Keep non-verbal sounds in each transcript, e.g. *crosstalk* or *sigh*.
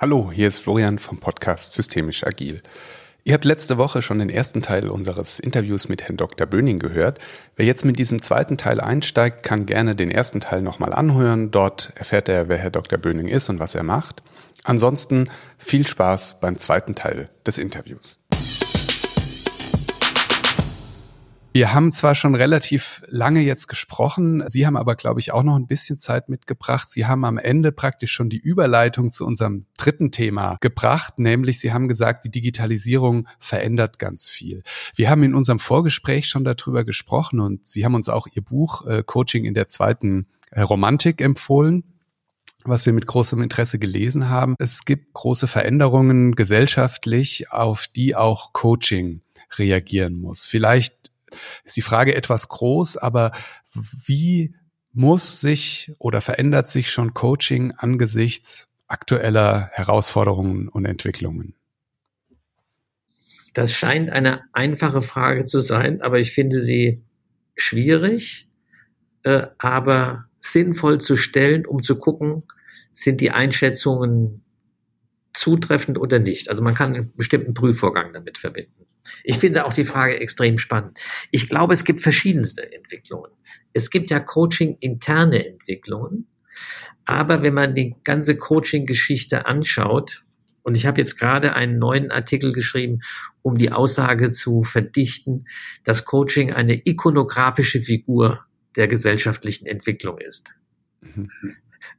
Hallo, hier ist Florian vom Podcast Systemisch Agil. Ihr habt letzte Woche schon den ersten Teil unseres Interviews mit Herrn Dr. Böning gehört. Wer jetzt mit diesem zweiten Teil einsteigt, kann gerne den ersten Teil nochmal anhören. Dort erfährt er, wer Herr Dr. Böning ist und was er macht. Ansonsten viel Spaß beim zweiten Teil des Interviews. Wir haben zwar schon relativ lange jetzt gesprochen, Sie haben aber, glaube ich, auch noch ein bisschen Zeit mitgebracht. Sie haben am Ende praktisch schon die Überleitung zu unserem dritten Thema gebracht, nämlich Sie haben gesagt, die Digitalisierung verändert ganz viel. Wir haben in unserem Vorgespräch schon darüber gesprochen und Sie haben uns auch Ihr Buch äh, Coaching in der zweiten äh, Romantik empfohlen was wir mit großem Interesse gelesen haben. Es gibt große Veränderungen gesellschaftlich, auf die auch Coaching reagieren muss. Vielleicht ist die Frage etwas groß, aber wie muss sich oder verändert sich schon Coaching angesichts aktueller Herausforderungen und Entwicklungen? Das scheint eine einfache Frage zu sein, aber ich finde sie schwierig, äh, aber sinnvoll zu stellen, um zu gucken, sind die Einschätzungen zutreffend oder nicht. Also man kann einen bestimmten Prüfvorgang damit verbinden. Ich finde auch die Frage extrem spannend. Ich glaube, es gibt verschiedenste Entwicklungen. Es gibt ja Coaching-interne Entwicklungen. Aber wenn man die ganze Coaching-Geschichte anschaut, und ich habe jetzt gerade einen neuen Artikel geschrieben, um die Aussage zu verdichten, dass Coaching eine ikonografische Figur der gesellschaftlichen Entwicklung ist. Mhm.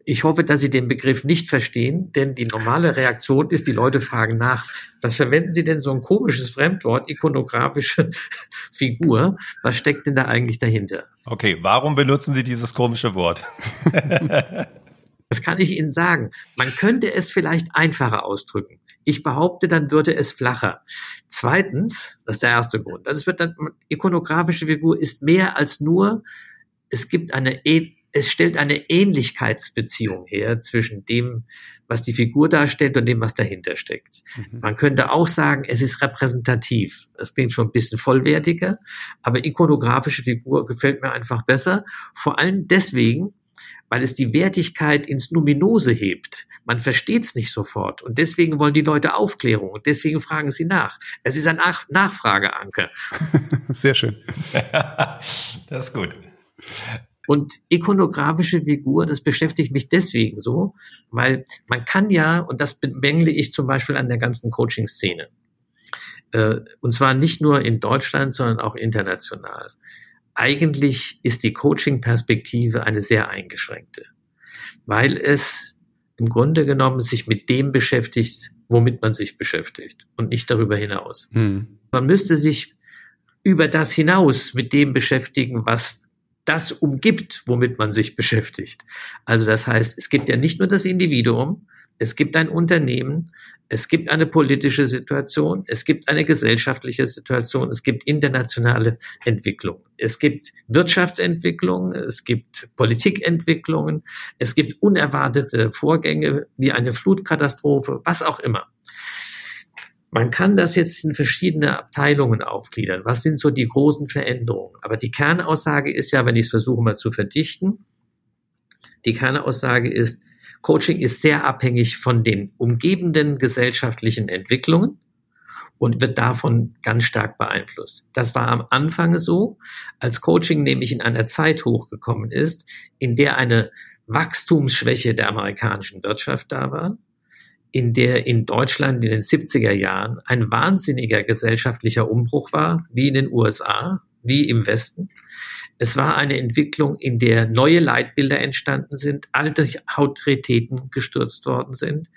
Ich hoffe, dass Sie den Begriff nicht verstehen, denn die normale Reaktion ist, die Leute fragen nach, was verwenden Sie denn so ein komisches Fremdwort, ikonografische *laughs* Figur? Was steckt denn da eigentlich dahinter? Okay, warum benutzen Sie dieses komische Wort? *laughs* das kann ich Ihnen sagen. Man könnte es vielleicht einfacher ausdrücken. Ich behaupte, dann würde es flacher. Zweitens, das ist der erste Grund. Also es wird dann, ikonografische Figur ist mehr als nur, es gibt eine es stellt eine Ähnlichkeitsbeziehung her zwischen dem, was die Figur darstellt und dem, was dahinter steckt. Mhm. Man könnte auch sagen, es ist repräsentativ. Das klingt schon ein bisschen vollwertiger, aber ikonografische Figur gefällt mir einfach besser. Vor allem deswegen, weil es die Wertigkeit ins Numinose hebt. Man versteht es nicht sofort und deswegen wollen die Leute Aufklärung und deswegen fragen sie nach. Es ist ein Nach Nachfrageanker. *laughs* Sehr schön. *laughs* das ist gut. Und ikonografische Figur, das beschäftigt mich deswegen so, weil man kann ja, und das bemängle ich zum Beispiel an der ganzen Coaching-Szene, äh, und zwar nicht nur in Deutschland, sondern auch international. Eigentlich ist die Coaching-Perspektive eine sehr eingeschränkte, weil es im Grunde genommen sich mit dem beschäftigt, womit man sich beschäftigt und nicht darüber hinaus. Hm. Man müsste sich über das hinaus mit dem beschäftigen, was das umgibt, womit man sich beschäftigt. Also das heißt, es gibt ja nicht nur das Individuum, es gibt ein Unternehmen, es gibt eine politische Situation, es gibt eine gesellschaftliche Situation, es gibt internationale Entwicklung, es gibt Wirtschaftsentwicklung, es gibt Politikentwicklungen, es gibt unerwartete Vorgänge wie eine Flutkatastrophe, was auch immer. Man kann das jetzt in verschiedene Abteilungen aufgliedern. Was sind so die großen Veränderungen? Aber die Kernaussage ist ja, wenn ich es versuche mal zu verdichten, die Kernaussage ist, Coaching ist sehr abhängig von den umgebenden gesellschaftlichen Entwicklungen und wird davon ganz stark beeinflusst. Das war am Anfang so, als Coaching nämlich in einer Zeit hochgekommen ist, in der eine Wachstumsschwäche der amerikanischen Wirtschaft da war in der in Deutschland in den 70er Jahren ein wahnsinniger gesellschaftlicher Umbruch war, wie in den USA, wie im Westen. Es war eine Entwicklung, in der neue Leitbilder entstanden sind, alte Autoritäten gestürzt worden sind,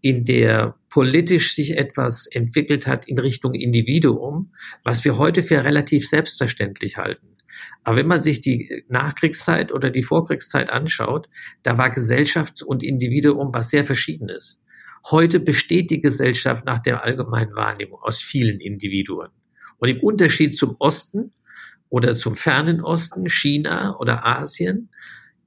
in der politisch sich etwas entwickelt hat in Richtung Individuum, was wir heute für relativ selbstverständlich halten. Aber wenn man sich die Nachkriegszeit oder die Vorkriegszeit anschaut, da war Gesellschaft und Individuum was sehr Verschiedenes. Heute besteht die Gesellschaft nach der allgemeinen Wahrnehmung aus vielen Individuen. Und im Unterschied zum Osten oder zum fernen Osten, China oder Asien,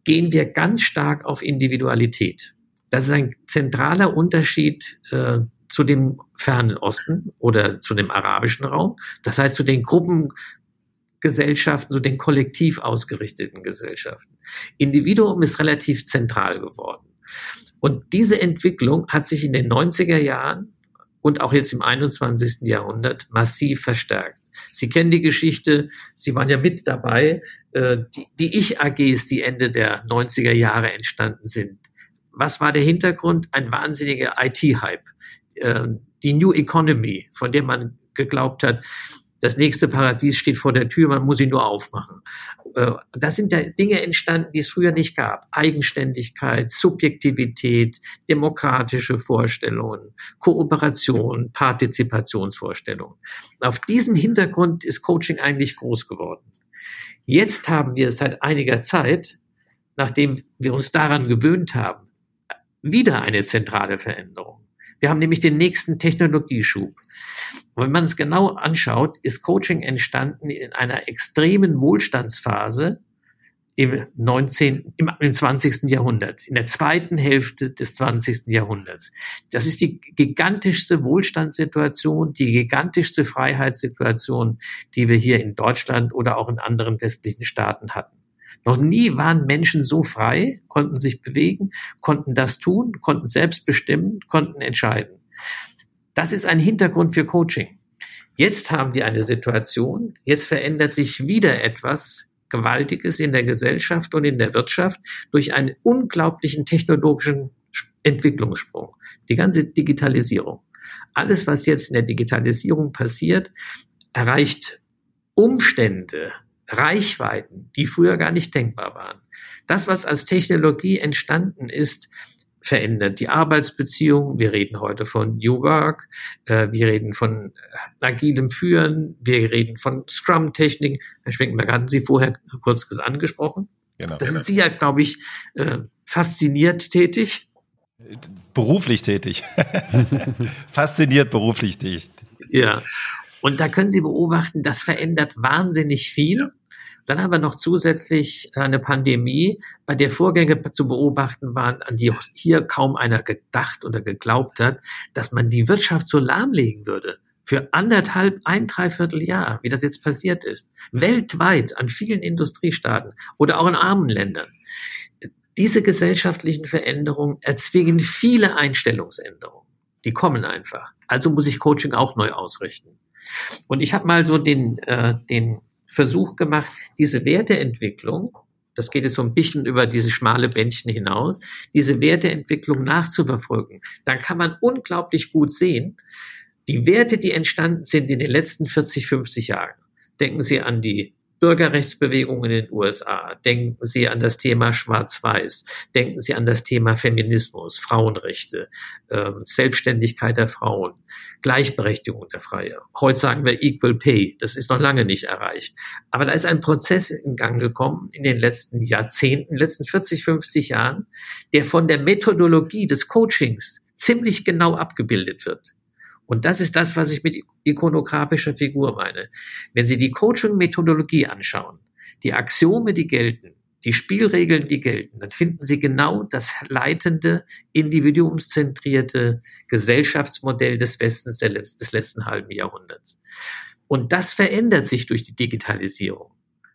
gehen wir ganz stark auf Individualität. Das ist ein zentraler Unterschied äh, zu dem fernen Osten oder zu dem arabischen Raum. Das heißt zu den Gruppengesellschaften, zu den kollektiv ausgerichteten Gesellschaften. Individuum ist relativ zentral geworden. Und diese Entwicklung hat sich in den 90er Jahren und auch jetzt im 21. Jahrhundert massiv verstärkt. Sie kennen die Geschichte, Sie waren ja mit dabei, äh, die, die Ich-AGs, die Ende der 90er Jahre entstanden sind. Was war der Hintergrund? Ein wahnsinniger IT-Hype. Äh, die New Economy, von der man geglaubt hat, das nächste Paradies steht vor der Tür, man muss ihn nur aufmachen. Äh, das sind Dinge entstanden, die es früher nicht gab. Eigenständigkeit, Subjektivität, demokratische Vorstellungen, Kooperation, Partizipationsvorstellungen. Auf diesem Hintergrund ist Coaching eigentlich groß geworden. Jetzt haben wir seit einiger Zeit, nachdem wir uns daran gewöhnt haben, wieder eine zentrale Veränderung. Wir haben nämlich den nächsten Technologieschub. Und wenn man es genau anschaut, ist Coaching entstanden in einer extremen Wohlstandsphase im 19., im, im 20. Jahrhundert, in der zweiten Hälfte des 20. Jahrhunderts. Das ist die gigantischste Wohlstandssituation, die gigantischste Freiheitssituation, die wir hier in Deutschland oder auch in anderen westlichen Staaten hatten. Noch nie waren Menschen so frei, konnten sich bewegen, konnten das tun, konnten selbst bestimmen, konnten entscheiden. Das ist ein Hintergrund für Coaching. Jetzt haben wir eine Situation, jetzt verändert sich wieder etwas Gewaltiges in der Gesellschaft und in der Wirtschaft durch einen unglaublichen technologischen Entwicklungssprung. Die ganze Digitalisierung. Alles, was jetzt in der Digitalisierung passiert, erreicht Umstände, Reichweiten, die früher gar nicht denkbar waren. Das, was als Technologie entstanden ist, verändert die Arbeitsbeziehung. Wir reden heute von New Work, äh, wir reden von äh, agilem Führen, wir reden von Scrum-Technik. Herr Schwenkenberg, hatten Sie vorher kurz angesprochen? Genau. Da sind Sie ja, glaube ich, äh, fasziniert tätig. Beruflich tätig. *laughs* Fasziniert beruflich tätig. Ja. Und da können Sie beobachten, das verändert wahnsinnig viel. Dann haben wir noch zusätzlich eine Pandemie, bei der Vorgänge zu beobachten waren, an die hier kaum einer gedacht oder geglaubt hat, dass man die Wirtschaft so lahmlegen würde. Für anderthalb, ein Dreivierteljahr, wie das jetzt passiert ist. Weltweit an vielen Industriestaaten oder auch in armen Ländern. Diese gesellschaftlichen Veränderungen erzwingen viele Einstellungsänderungen. Die kommen einfach. Also muss ich Coaching auch neu ausrichten. Und ich habe mal so den, äh, den Versuch gemacht, diese Werteentwicklung, das geht jetzt so ein bisschen über diese schmale Bändchen hinaus, diese Werteentwicklung nachzuverfolgen. Dann kann man unglaublich gut sehen, die Werte, die entstanden sind in den letzten 40, 50 Jahren. Denken Sie an die Bürgerrechtsbewegung in den USA. Denken Sie an das Thema Schwarz-Weiß. Denken Sie an das Thema Feminismus, Frauenrechte, äh, Selbstständigkeit der Frauen, Gleichberechtigung der Freie. Heute sagen wir Equal Pay. Das ist noch lange nicht erreicht. Aber da ist ein Prozess in Gang gekommen in den letzten Jahrzehnten, letzten 40, 50 Jahren, der von der Methodologie des Coachings ziemlich genau abgebildet wird. Und das ist das, was ich mit ikonografischer Figur meine. Wenn Sie die Coaching-Methodologie anschauen, die Axiome, die gelten, die Spielregeln, die gelten, dann finden Sie genau das leitende, individuumszentrierte Gesellschaftsmodell des Westens des letzten halben Jahrhunderts. Und das verändert sich durch die Digitalisierung,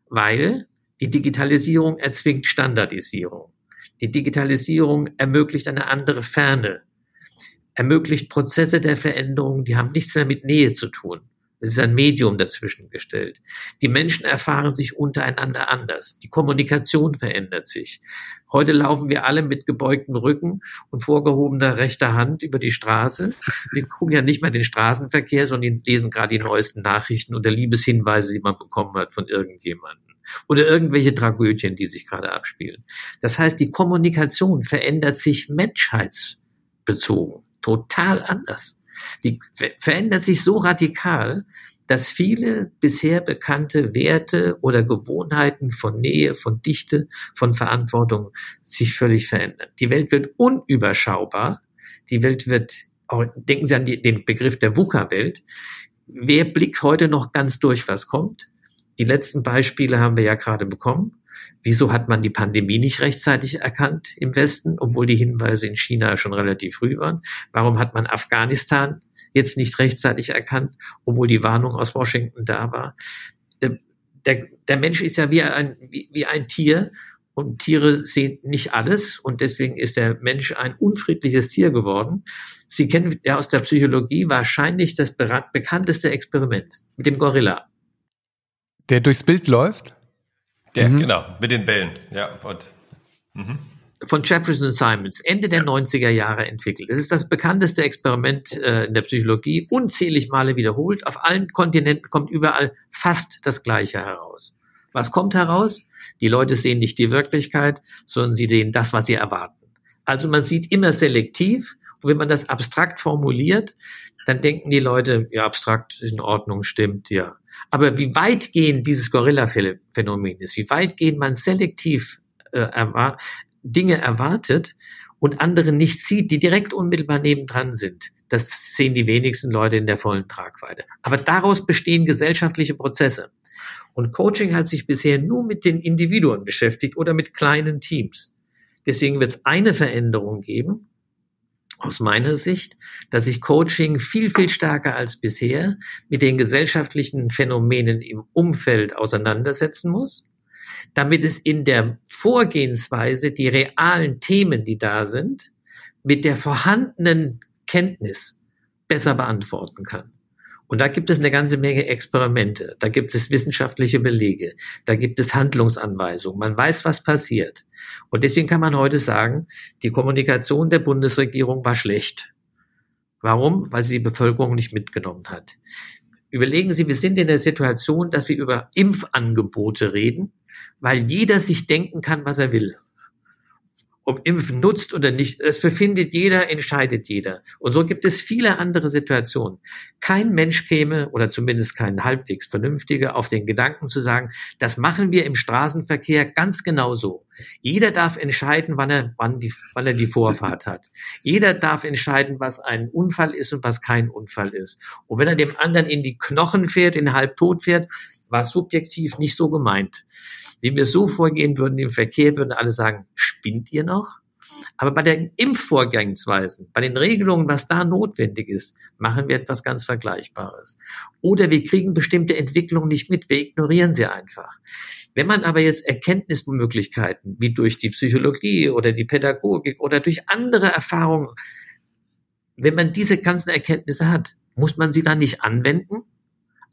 weil die Digitalisierung erzwingt Standardisierung. Die Digitalisierung ermöglicht eine andere Ferne ermöglicht Prozesse der Veränderung, die haben nichts mehr mit Nähe zu tun. Es ist ein Medium dazwischen gestellt. Die Menschen erfahren sich untereinander anders. Die Kommunikation verändert sich. Heute laufen wir alle mit gebeugtem Rücken und vorgehobener rechter Hand über die Straße. Wir gucken ja nicht mehr den Straßenverkehr, sondern lesen gerade die neuesten Nachrichten oder Liebeshinweise, die man bekommen hat von irgendjemandem oder irgendwelche Tragödien, die sich gerade abspielen. Das heißt, die Kommunikation verändert sich menschheitsbezogen total anders. Die verändert sich so radikal, dass viele bisher bekannte Werte oder Gewohnheiten von Nähe, von Dichte, von Verantwortung sich völlig verändern. Die Welt wird unüberschaubar. Die Welt wird, denken Sie an die, den Begriff der VUCA-Welt. Wer blickt heute noch ganz durch, was kommt? Die letzten Beispiele haben wir ja gerade bekommen. Wieso hat man die Pandemie nicht rechtzeitig erkannt im Westen, obwohl die Hinweise in China schon relativ früh waren? Warum hat man Afghanistan jetzt nicht rechtzeitig erkannt, obwohl die Warnung aus Washington da war? Der, der Mensch ist ja wie ein, wie, wie ein Tier und Tiere sehen nicht alles und deswegen ist der Mensch ein unfriedliches Tier geworden. Sie kennen ja aus der Psychologie wahrscheinlich das bekannteste Experiment mit dem Gorilla. Der durchs Bild läuft? Der, mhm. genau, mit den Bällen, ja. Und, mhm. Von Jefferson Simons, Ende der 90er Jahre entwickelt. Es ist das bekannteste Experiment äh, in der Psychologie, unzählig Male wiederholt. Auf allen Kontinenten kommt überall fast das Gleiche heraus. Was kommt heraus? Die Leute sehen nicht die Wirklichkeit, sondern sie sehen das, was sie erwarten. Also man sieht immer selektiv. Und wenn man das abstrakt formuliert, dann denken die Leute, ja, abstrakt ist in Ordnung, stimmt, ja. Aber wie weitgehend dieses Gorilla-Phänomen ist, wie weitgehend man selektiv äh, erwar Dinge erwartet und andere nicht sieht, die direkt unmittelbar nebendran sind, das sehen die wenigsten Leute in der vollen Tragweite. Aber daraus bestehen gesellschaftliche Prozesse. Und Coaching hat sich bisher nur mit den Individuen beschäftigt oder mit kleinen Teams. Deswegen wird es eine Veränderung geben, aus meiner Sicht, dass sich Coaching viel, viel stärker als bisher mit den gesellschaftlichen Phänomenen im Umfeld auseinandersetzen muss, damit es in der Vorgehensweise die realen Themen, die da sind, mit der vorhandenen Kenntnis besser beantworten kann. Und da gibt es eine ganze Menge Experimente, da gibt es wissenschaftliche Belege, da gibt es Handlungsanweisungen, man weiß, was passiert. Und deswegen kann man heute sagen, die Kommunikation der Bundesregierung war schlecht. Warum? Weil sie die Bevölkerung nicht mitgenommen hat. Überlegen Sie, wir sind in der Situation, dass wir über Impfangebote reden, weil jeder sich denken kann, was er will ob Impfen nutzt oder nicht, es befindet jeder, entscheidet jeder. Und so gibt es viele andere Situationen. Kein Mensch käme, oder zumindest kein halbwegs vernünftiger, auf den Gedanken zu sagen, das machen wir im Straßenverkehr ganz genau so. Jeder darf entscheiden, wann er, wann, die, wann er die Vorfahrt hat. Jeder darf entscheiden, was ein Unfall ist und was kein Unfall ist. Und wenn er dem anderen in die Knochen fährt, in halbtot fährt, war subjektiv nicht so gemeint. Wenn wir so vorgehen würden im Verkehr, würden alle sagen, spinnt ihr noch? Aber bei den Impfvorgangsweisen, bei den Regelungen, was da notwendig ist, machen wir etwas ganz Vergleichbares. Oder wir kriegen bestimmte Entwicklungen nicht mit, wir ignorieren sie einfach. Wenn man aber jetzt Erkenntnismöglichkeiten, wie durch die Psychologie oder die Pädagogik oder durch andere Erfahrungen, wenn man diese ganzen Erkenntnisse hat, muss man sie dann nicht anwenden?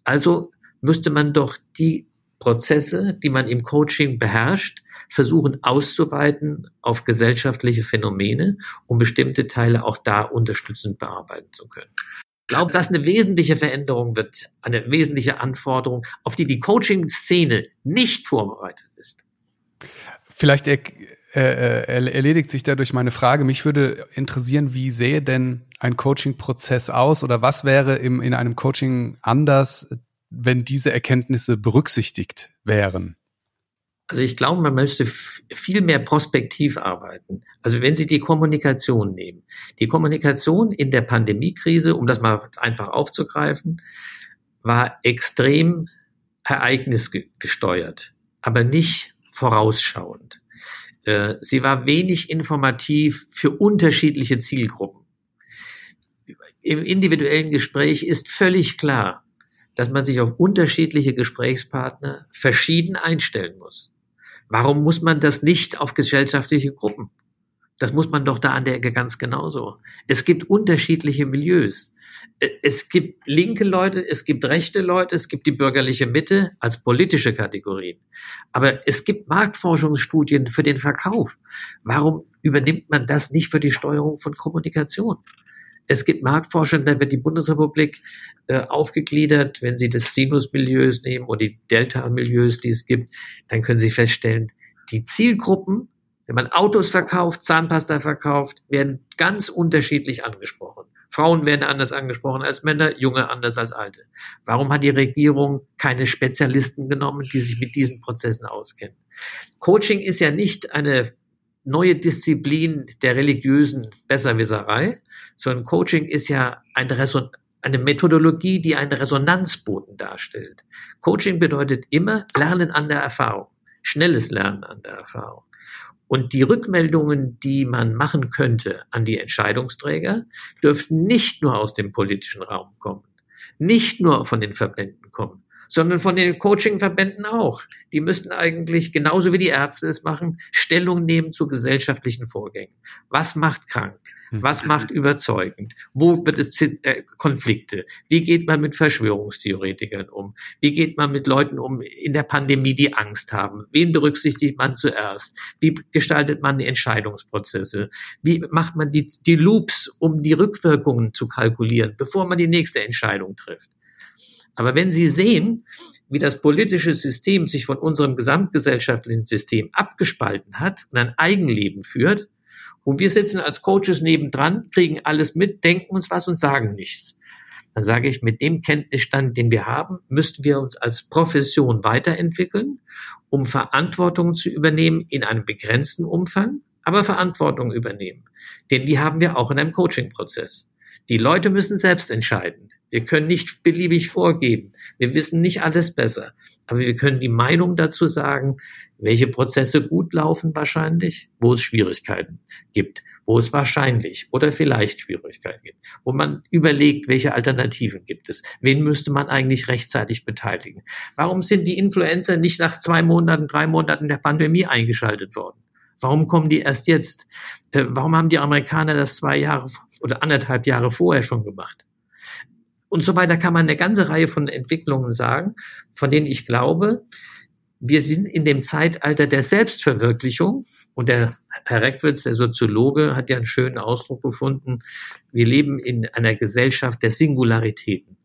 Also müsste man doch die Prozesse, die man im Coaching beherrscht, versuchen auszuweiten auf gesellschaftliche Phänomene, um bestimmte Teile auch da unterstützend bearbeiten zu können. Ich glaube, dass eine wesentliche Veränderung wird, eine wesentliche Anforderung, auf die die Coaching-Szene nicht vorbereitet ist. Vielleicht er, äh, erledigt sich dadurch meine Frage. Mich würde interessieren, wie sähe denn ein Coaching-Prozess aus oder was wäre im, in einem Coaching anders, wenn diese Erkenntnisse berücksichtigt wären? Also ich glaube, man müsste viel mehr prospektiv arbeiten. Also wenn Sie die Kommunikation nehmen, die Kommunikation in der Pandemiekrise, um das mal einfach aufzugreifen, war extrem ereignisgesteuert, aber nicht vorausschauend. Äh, sie war wenig informativ für unterschiedliche Zielgruppen. Im individuellen Gespräch ist völlig klar, dass man sich auf unterschiedliche Gesprächspartner verschieden einstellen muss. Warum muss man das nicht auf gesellschaftliche Gruppen? Das muss man doch da an der Ecke ganz genauso. Es gibt unterschiedliche Milieus. Äh, es gibt linke Leute, es gibt rechte Leute, es gibt die bürgerliche Mitte als politische Kategorien. Aber es gibt Marktforschungsstudien für den Verkauf. Warum übernimmt man das nicht für die Steuerung von Kommunikation? Es gibt Marktforschung, da wird die Bundesrepublik äh, aufgegliedert. Wenn Sie das Sinus-Milieus nehmen oder die Delta-Milieus, die es gibt, dann können Sie feststellen, die Zielgruppen, wenn man Autos verkauft, Zahnpasta verkauft, werden ganz unterschiedlich angesprochen. Frauen werden anders angesprochen als Männer, Junge anders als Alte. Warum hat die Regierung keine Spezialisten genommen, die sich mit diesen Prozessen auskennen? Coaching ist ja nicht eine neue Disziplin der religiösen Besserwisserei, sondern Coaching ist ja eine, Reson eine Methodologie, die einen Resonanzboden darstellt. Coaching bedeutet immer Lernen an der Erfahrung, schnelles Lernen an der Erfahrung. Und die Rückmeldungen, die man machen könnte an die Entscheidungsträger, dürften nicht nur aus dem politischen Raum kommen, nicht nur von den Verbänden kommen, sondern von den Coachingverbänden auch. Die müssten eigentlich, genauso wie die Ärzte es machen, Stellung nehmen zu gesellschaftlichen Vorgängen. Was macht krank? Hm. Was macht überzeugend? Wo wird es äh, Konflikte? Wie geht man mit Verschwörungstheoretikern um? Wie geht man mit Leuten um in der Pandemie, die Angst haben? Wen berücksichtigt man zuerst? Wie gestaltet man die Entscheidungsprozesse? Wie macht man die, die Loops, um die Rückwirkungen zu kalkulieren, bevor man die nächste Entscheidung trifft? Aber wenn Sie sehen, wie das politische System sich von unserem gesamtgesellschaftlichen System abgespalten hat und ein Eigenleben führt, und wir sitzen als Coaches nebendran, kriegen alles mit, denken uns was und sagen nichts. Dann sage ich, mit dem Kenntnisstand, den wir haben, müssten wir uns als Profession weiterentwickeln, um Verantwortung zu übernehmen in einem begrenzten Umfang, aber Verantwortung übernehmen. Denn die haben wir auch in einem Coaching-Prozess. Die Leute müssen selbst entscheiden. Wir können nicht beliebig vorgeben. Wir wissen nicht alles besser. Aber wir können die Meinung dazu sagen, welche Prozesse gut laufen wahrscheinlich, wo es Schwierigkeiten gibt, wo es wahrscheinlich oder vielleicht Schwierigkeiten gibt, wo man überlegt, welche Alternativen gibt es, wen müsste man eigentlich rechtzeitig beteiligen. Warum sind die Influencer nicht nach zwei Monaten, drei Monaten der Pandemie eingeschaltet worden? Warum kommen die erst jetzt? Äh, warum haben die Amerikaner das zwei Jahre oder anderthalb Jahre vorher schon gemacht? Und so weiter kann man eine ganze Reihe von Entwicklungen sagen, von denen ich glaube, wir sind in dem Zeitalter der Selbstverwirklichung. Und der Herr Reckwitz, der Soziologe, hat ja einen schönen Ausdruck gefunden. Wir leben in einer Gesellschaft der Singularitäten.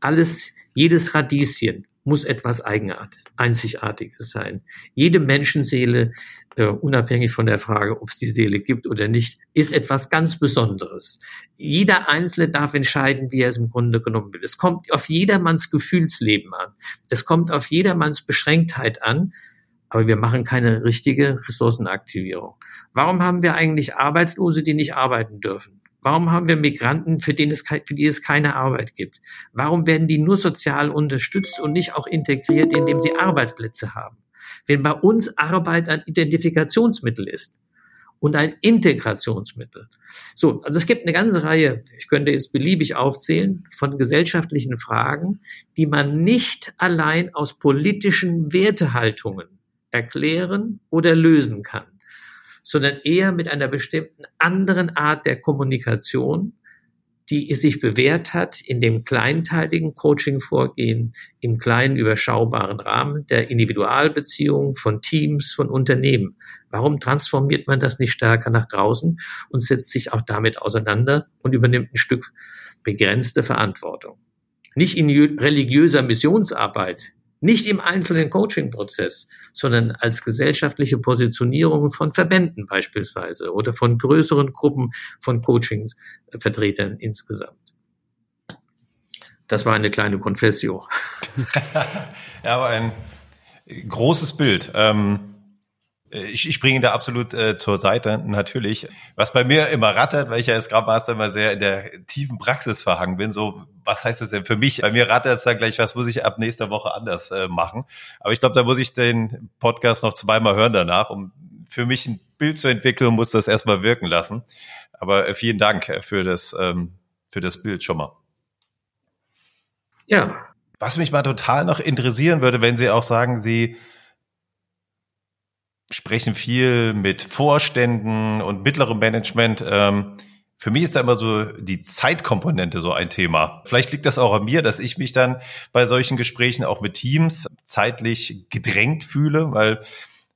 Alles, jedes Radieschen, muss etwas Eigenartiges, Einzigartiges sein. Jede Menschenseele, äh, unabhängig von der Frage, ob es die Seele gibt oder nicht, ist etwas ganz Besonderes. Jeder Einzelne darf entscheiden, wie er es im Grunde genommen will. Es kommt auf jedermanns Gefühlsleben an. Es kommt auf jedermanns Beschränktheit an. Aber wir machen keine richtige Ressourcenaktivierung. Warum haben wir eigentlich Arbeitslose, die nicht arbeiten dürfen? Warum haben wir Migranten, für, den es, für die es keine Arbeit gibt? Warum werden die nur sozial unterstützt und nicht auch integriert, indem sie Arbeitsplätze haben? Wenn bei uns Arbeit ein Identifikationsmittel ist und ein Integrationsmittel. So, also es gibt eine ganze Reihe, ich könnte jetzt beliebig aufzählen, von gesellschaftlichen Fragen, die man nicht allein aus politischen Wertehaltungen erklären oder lösen kann sondern eher mit einer bestimmten anderen Art der Kommunikation, die sich bewährt hat in dem kleinteiligen Coaching-Vorgehen, im kleinen überschaubaren Rahmen der Individualbeziehungen von Teams, von Unternehmen. Warum transformiert man das nicht stärker nach draußen und setzt sich auch damit auseinander und übernimmt ein Stück begrenzte Verantwortung? Nicht in religiöser Missionsarbeit, nicht im einzelnen Coaching-Prozess, sondern als gesellschaftliche Positionierung von Verbänden beispielsweise oder von größeren Gruppen von Coaching-Vertretern insgesamt. Das war eine kleine Confessio. *laughs* ja, aber ein großes Bild. Ähm äh, ich, ich bringe ihn da absolut äh, zur Seite, natürlich. Was bei mir immer rattert, weil ich ja als Scrum Master immer sehr in der tiefen Praxis verhangen bin, so, was heißt das denn für mich? Bei mir rattert es dann gleich, was muss ich ab nächster Woche anders äh, machen? Aber ich glaube, da muss ich den Podcast noch zweimal hören danach, um für mich ein Bild zu entwickeln, muss das erstmal wirken lassen. Aber äh, vielen Dank äh, für das, ähm, für das Bild schon mal. Ja. Was mich mal total noch interessieren würde, wenn Sie auch sagen, Sie sprechen viel mit Vorständen und mittlerem Management. Ähm, für mich ist da immer so die Zeitkomponente so ein Thema. Vielleicht liegt das auch an mir, dass ich mich dann bei solchen Gesprächen auch mit Teams zeitlich gedrängt fühle, weil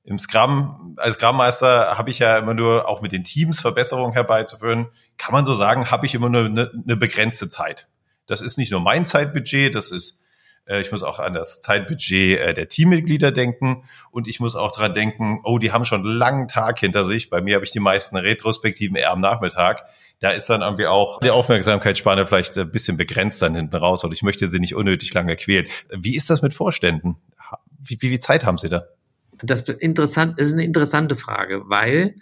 im Scrum, als Scrum-Meister habe ich ja immer nur auch mit den Teams Verbesserungen herbeizuführen. Kann man so sagen, habe ich immer nur eine, eine begrenzte Zeit. Das ist nicht nur mein Zeitbudget, das ist ich muss auch an das Zeitbudget äh, der Teammitglieder denken und ich muss auch dran denken, oh, die haben schon einen langen Tag hinter sich. Bei mir habe ich die meisten Retrospektiven eher am Nachmittag. Da ist dann irgendwie auch die Aufmerksamkeitsspanne vielleicht ein bisschen begrenzt dann hinten raus und ich möchte sie nicht unnötig lange quälen. Wie ist das mit Vorständen? Wie, wie, wie Zeit haben Sie da? Das interessant, ist eine interessante Frage, weil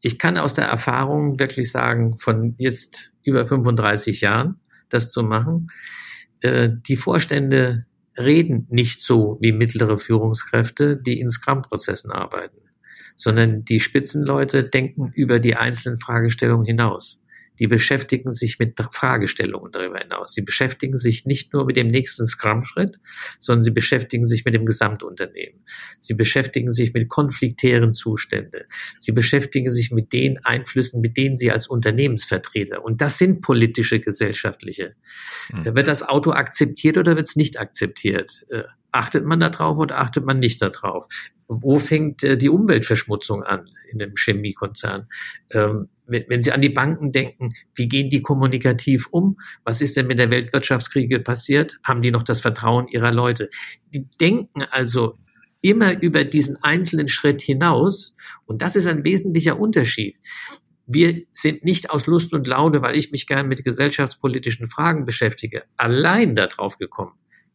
ich kann aus der Erfahrung wirklich sagen, von jetzt über 35 Jahren das zu machen, äh, die Vorstände reden nicht so wie mittlere Führungskräfte, die in Scrum-Prozessen arbeiten, sondern die Spitzenleute denken über die einzelnen Fragestellungen hinaus. Die beschäftigen sich mit Fragestellungen darüber hinaus. Sie beschäftigen sich nicht nur mit dem nächsten Scrum-Schritt, sondern sie beschäftigen sich mit dem Gesamtunternehmen. Sie beschäftigen sich mit konfliktären Zuständen. Sie beschäftigen sich mit den Einflüssen, mit denen sie als Unternehmensvertreter, und das sind politische, gesellschaftliche. Mhm. Wird das Auto akzeptiert oder wird es nicht akzeptiert? Äh, achtet man darauf oder achtet man nicht darauf? Wo fängt äh, die Umweltverschmutzung an in einem Chemiekonzern? Ähm, wenn, wenn Sie an die Banken denken, wie gehen die kommunikativ um? Was ist denn mit der Weltwirtschaftskriege passiert? Haben die noch das Vertrauen ihrer Leute? Die denken also immer über diesen einzelnen Schritt hinaus. Und das ist ein wesentlicher Unterschied. Wir sind nicht aus Lust und Laune, weil ich mich gern mit gesellschaftspolitischen Fragen beschäftige, allein darauf gekommen.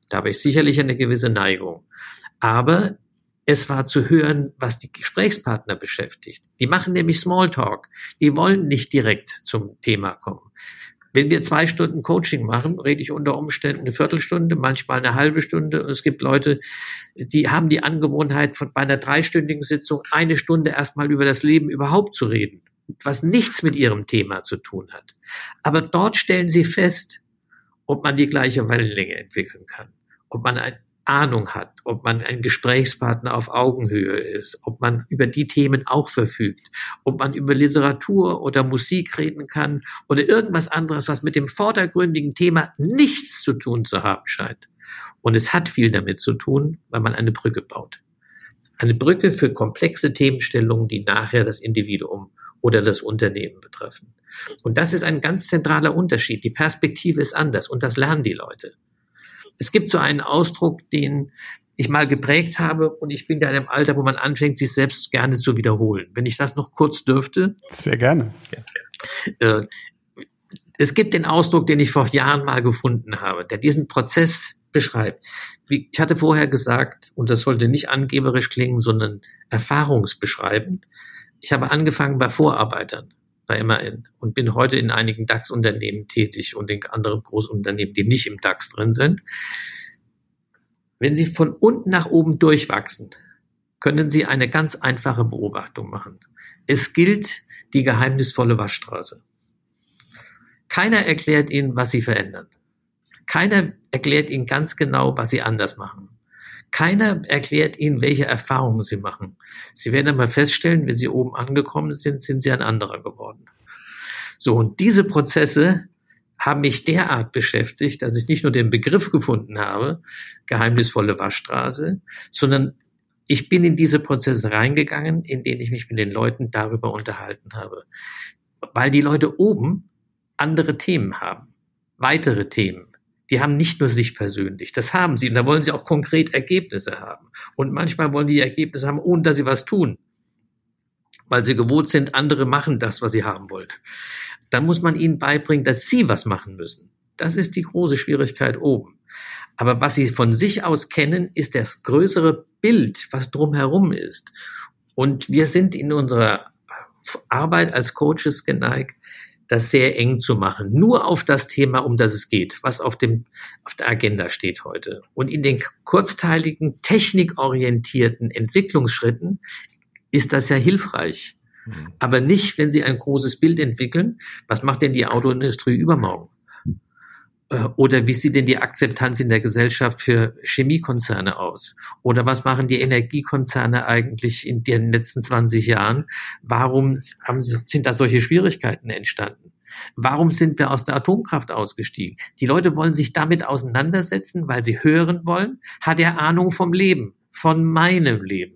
Da habe ich sicherlich eine gewisse Neigung. Aber es war zu hören, was die Gesprächspartner beschäftigt. Die machen nämlich Smalltalk. Die wollen nicht direkt zum Thema kommen. Wenn wir zwei Stunden Coaching machen, rede ich unter Umständen eine Viertelstunde, manchmal eine halbe Stunde. Und es gibt Leute, die haben die Angewohnheit, von bei einer dreistündigen Sitzung eine Stunde erstmal über das Leben überhaupt zu reden, was nichts mit ihrem Thema zu tun hat. Aber dort stellen sie fest, ob man die gleiche Wellenlänge entwickeln kann, ob man ein Ahnung hat, ob man ein Gesprächspartner auf Augenhöhe ist, ob man über die Themen auch verfügt, ob man über Literatur oder Musik reden kann oder irgendwas anderes, was mit dem vordergründigen Thema nichts zu tun zu haben scheint. Und es hat viel damit zu tun, weil man eine Brücke baut. Eine Brücke für komplexe Themenstellungen, die nachher das Individuum oder das Unternehmen betreffen. Und das ist ein ganz zentraler Unterschied. Die Perspektive ist anders und das lernen die Leute. Es gibt so einen Ausdruck, den ich mal geprägt habe und ich bin da in einem Alter, wo man anfängt, sich selbst gerne zu wiederholen. Wenn ich das noch kurz dürfte. Sehr gerne. Äh, es gibt den Ausdruck, den ich vor Jahren mal gefunden habe, der diesen Prozess beschreibt. Wie, ich hatte vorher gesagt, und das sollte nicht angeberisch klingen, sondern erfahrungsbeschreibend. Ich habe angefangen bei Vorarbeitern bei MAN und bin heute in einigen DAX-Unternehmen tätig und in anderen Großunternehmen, die nicht im DAX drin sind. Wenn Sie von unten nach oben durchwachsen, können Sie eine ganz einfache Beobachtung machen. Es gilt die geheimnisvolle Waschstraße. Keiner erklärt Ihnen, was Sie verändern. Keiner erklärt Ihnen ganz genau, was Sie anders machen. Keiner erklärt Ihnen, welche Erfahrungen Sie machen. Sie werden einmal feststellen, wenn Sie oben angekommen sind, sind Sie ein anderer geworden. So, und diese Prozesse haben mich derart beschäftigt, dass ich nicht nur den Begriff gefunden habe, geheimnisvolle Waschstraße, sondern ich bin in diese Prozesse reingegangen, in denen ich mich mit den Leuten darüber unterhalten habe. Weil die Leute oben andere Themen haben, weitere Themen die haben nicht nur sich persönlich, das haben sie und da wollen sie auch konkret Ergebnisse haben. Und manchmal wollen die Ergebnisse haben, ohne dass sie was tun, weil sie gewohnt sind, andere machen das, was sie haben wollen. Dann muss man ihnen beibringen, dass sie was machen müssen. Das ist die große Schwierigkeit oben. Aber was sie von sich aus kennen, ist das größere Bild, was drumherum ist. Und wir sind in unserer Arbeit als Coaches geneigt, das sehr eng zu machen. Nur auf das Thema, um das es geht, was auf dem, auf der Agenda steht heute. Und in den kurzteiligen, technikorientierten Entwicklungsschritten ist das ja hilfreich. Mhm. Aber nicht, wenn Sie ein großes Bild entwickeln. Was macht denn die Autoindustrie übermorgen? Äh, oder wie sieht denn die Akzeptanz in der Gesellschaft für Chemiekonzerne aus? Oder was machen die Energiekonzerne eigentlich in den letzten 20 Jahren? Warum haben, sind da solche Schwierigkeiten entstanden? Warum sind wir aus der Atomkraft ausgestiegen? Die Leute wollen sich damit auseinandersetzen, weil sie hören wollen, hat er Ahnung vom Leben, von meinem Leben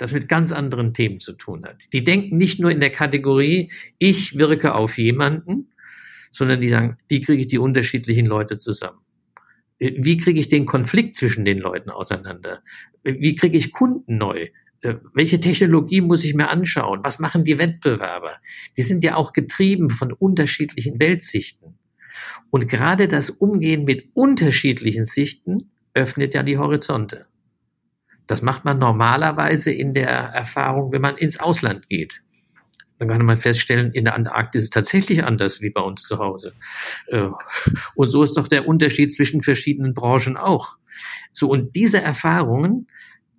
das mit ganz anderen Themen zu tun hat. Die denken nicht nur in der Kategorie, ich wirke auf jemanden, sondern die sagen, wie kriege ich die unterschiedlichen Leute zusammen? Wie kriege ich den Konflikt zwischen den Leuten auseinander? Wie kriege ich Kunden neu? Welche Technologie muss ich mir anschauen? Was machen die Wettbewerber? Die sind ja auch getrieben von unterschiedlichen Weltsichten. Und gerade das Umgehen mit unterschiedlichen Sichten öffnet ja die Horizonte. Das macht man normalerweise in der Erfahrung, wenn man ins Ausland geht dann kann man feststellen, in der Antarktis ist es tatsächlich anders wie bei uns zu Hause. Äh, und so ist doch der Unterschied zwischen verschiedenen Branchen auch. So, und diese Erfahrungen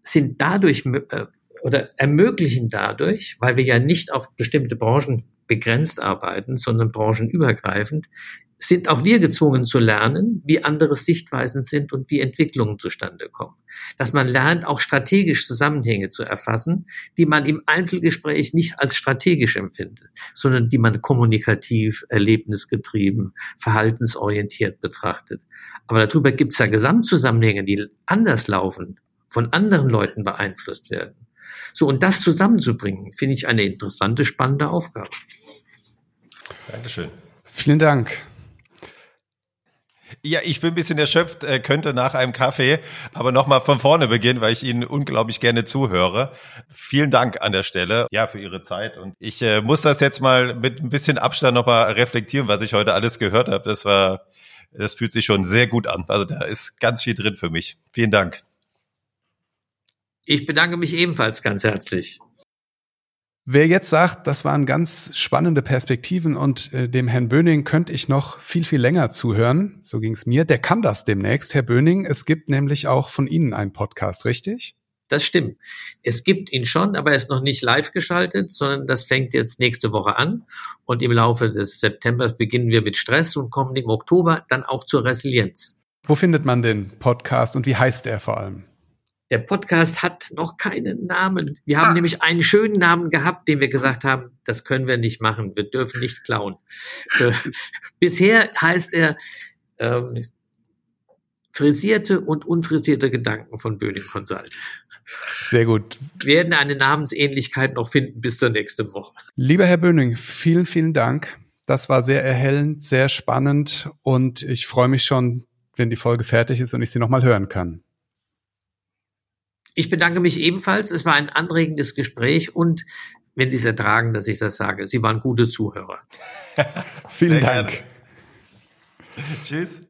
sind dadurch äh, oder ermöglichen dadurch, weil wir ja nicht auf bestimmte Branchen begrenzt arbeiten, sondern branchenübergreifend, sind auch wir gezwungen zu lernen, wie andere Sichtweisen sind und wie Entwicklungen zustande kommen. Dass man lernt, auch strategisch Zusammenhänge zu erfassen, die man im Einzelgespräch nicht als strategisch empfindet, sondern die man kommunikativ, erlebnisgetrieben, verhaltensorientiert betrachtet. Aber darüber gibt es ja Gesamtzusammenhänge, die anders laufen, von anderen Leuten beeinflusst werden. So, und das zusammenzubringen, finde ich eine interessante, spannende Aufgabe. Dankeschön. Vielen Dank. Ja, ich bin ein bisschen erschöpft, äh, könnte nach einem Kaffee, aber nochmal von vorne beginnen, weil ich Ihnen unglaublich gerne zuhöre. Vielen Dank an der Stelle, ja, für Ihre Zeit. Und ich äh, muss das jetzt mal mit ein bisschen Abstand nochmal reflektieren, was ich heute alles gehört habe. Das war, das fühlt sich schon sehr gut an. Also da ist ganz viel drin für mich. Vielen Dank. Ich bedanke mich ebenfalls ganz herzlich. Wer jetzt sagt, das waren ganz spannende Perspektiven und äh, dem Herrn Böning könnte ich noch viel, viel länger zuhören, so ging es mir, der kann das demnächst, Herr Böning. Es gibt nämlich auch von Ihnen einen Podcast, richtig? Das stimmt. Es gibt ihn schon, aber er ist noch nicht live geschaltet, sondern das fängt jetzt nächste Woche an. Und im Laufe des Septembers beginnen wir mit Stress und kommen im Oktober dann auch zur Resilienz. Wo findet man den Podcast und wie heißt er vor allem? Der Podcast hat noch keinen Namen. Wir haben ah. nämlich einen schönen Namen gehabt, den wir gesagt haben, das können wir nicht machen. Wir dürfen nichts klauen. *laughs* Äh, bisher heißt er ähm, frisierte und unfrisierte Gedanken von Böning Consult. Sehr gut. Wir werden eine Namensähnlichkeit noch finden bis zur nächsten Woche. Lieber Herr Böning, vielen, vielen Dank. Das war sehr erhellend, sehr spannend und ich freue mich schon, wenn die Folge fertig ist und ich sie nochmal hören kann. Ich bedanke mich ebenfalls. Es war ein anregendes Gespräch und wenn Sie es ertragen, dass ich das sage, Sie waren gute Zuhörer. *laughs* Vielen Dank. Tschüss.